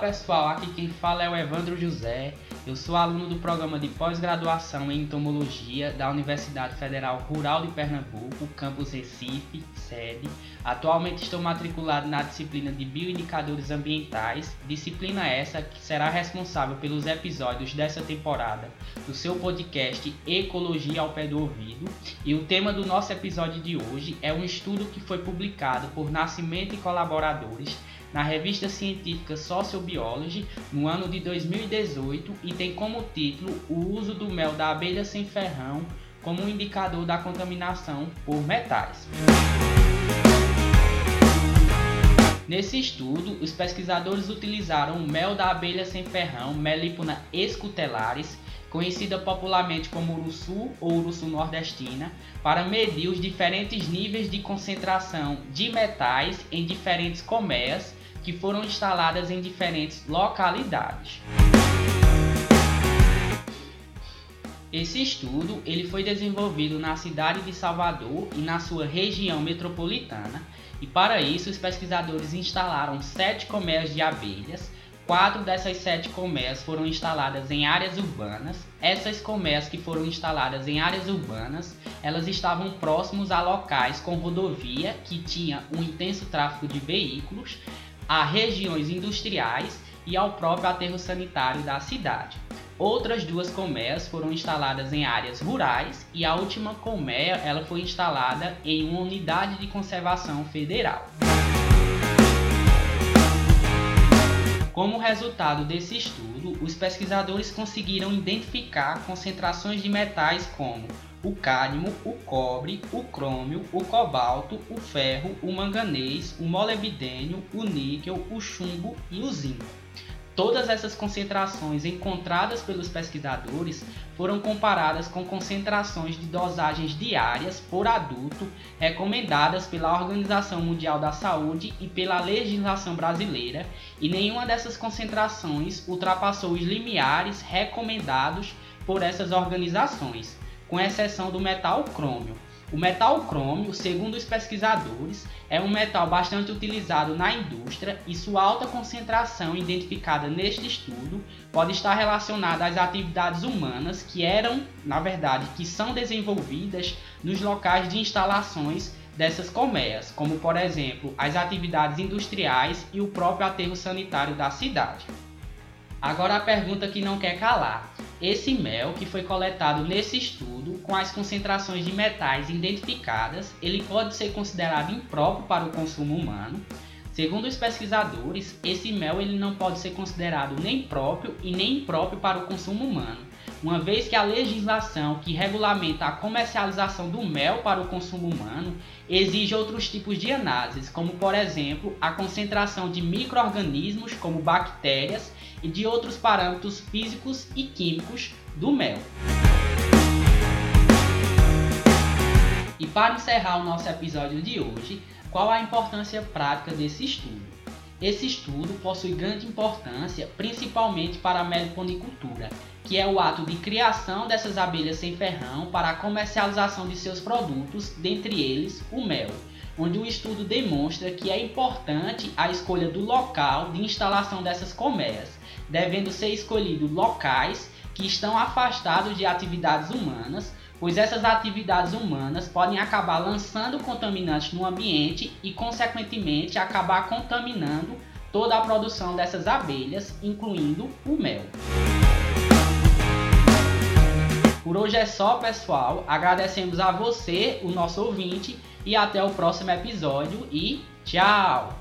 pessoal, aqui quem fala é o Evandro José. Eu sou aluno do programa de pós-graduação em entomologia da Universidade Federal Rural de Pernambuco, campus Recife, sede. Atualmente estou matriculado na disciplina de bioindicadores ambientais, disciplina essa que será responsável pelos episódios dessa temporada do seu podcast Ecologia ao pé do ouvido. E o tema do nosso episódio de hoje é um estudo que foi publicado por Nascimento e colaboradores na revista científica Sociobiology no ano de 2018 e tem como título o uso do mel da abelha sem ferrão como um indicador da contaminação por metais. Nesse estudo, os pesquisadores utilizaram o mel da abelha sem ferrão, Melipona escutelaris, conhecida popularmente como uruçu ou uruçu nordestina, para medir os diferentes níveis de concentração de metais em diferentes colmeias que foram instaladas em diferentes localidades. Esse estudo ele foi desenvolvido na cidade de Salvador e na sua região metropolitana, e para isso os pesquisadores instalaram sete colmeias de abelhas. Quatro dessas sete colmeias foram instaladas em áreas urbanas. Essas colmeias que foram instaladas em áreas urbanas, elas estavam próximos a locais com rodovia que tinha um intenso tráfego de veículos a regiões industriais e ao próprio aterro sanitário da cidade. Outras duas colmeias foram instaladas em áreas rurais e a última colmeia ela foi instalada em uma unidade de conservação federal. Como resultado desse estudo, os pesquisadores conseguiram identificar concentrações de metais como o cádmio, o cobre, o crômio, o cobalto, o ferro, o manganês, o molibdênio, o níquel, o chumbo e o zinco. Todas essas concentrações encontradas pelos pesquisadores foram comparadas com concentrações de dosagens diárias por adulto recomendadas pela Organização Mundial da Saúde e pela legislação brasileira, e nenhuma dessas concentrações ultrapassou os limiares recomendados por essas organizações com exceção do metal crômio. O metal crômio, segundo os pesquisadores, é um metal bastante utilizado na indústria e sua alta concentração identificada neste estudo pode estar relacionada às atividades humanas que eram, na verdade, que são desenvolvidas nos locais de instalações dessas colmeias, como por exemplo as atividades industriais e o próprio aterro sanitário da cidade. Agora a pergunta que não quer calar: esse mel que foi coletado nesse estudo, com as concentrações de metais identificadas, ele pode ser considerado impróprio para o consumo humano. Segundo os pesquisadores, esse mel ele não pode ser considerado nem próprio e nem impróprio para o consumo humano, uma vez que a legislação que regulamenta a comercialização do mel para o consumo humano exige outros tipos de análises, como por exemplo a concentração de microorganismos como bactérias e de outros parâmetros físicos e químicos do mel. E para encerrar o nosso episódio de hoje, qual a importância prática desse estudo? Esse estudo possui grande importância principalmente para a meliponicultura, que é o ato de criação dessas abelhas sem ferrão para a comercialização de seus produtos, dentre eles o mel onde o estudo demonstra que é importante a escolha do local de instalação dessas colmeias, devendo ser escolhidos locais que estão afastados de atividades humanas, pois essas atividades humanas podem acabar lançando contaminantes no ambiente e, consequentemente, acabar contaminando toda a produção dessas abelhas, incluindo o mel. Por hoje é só, pessoal. Agradecemos a você, o nosso ouvinte, e até o próximo episódio e tchau!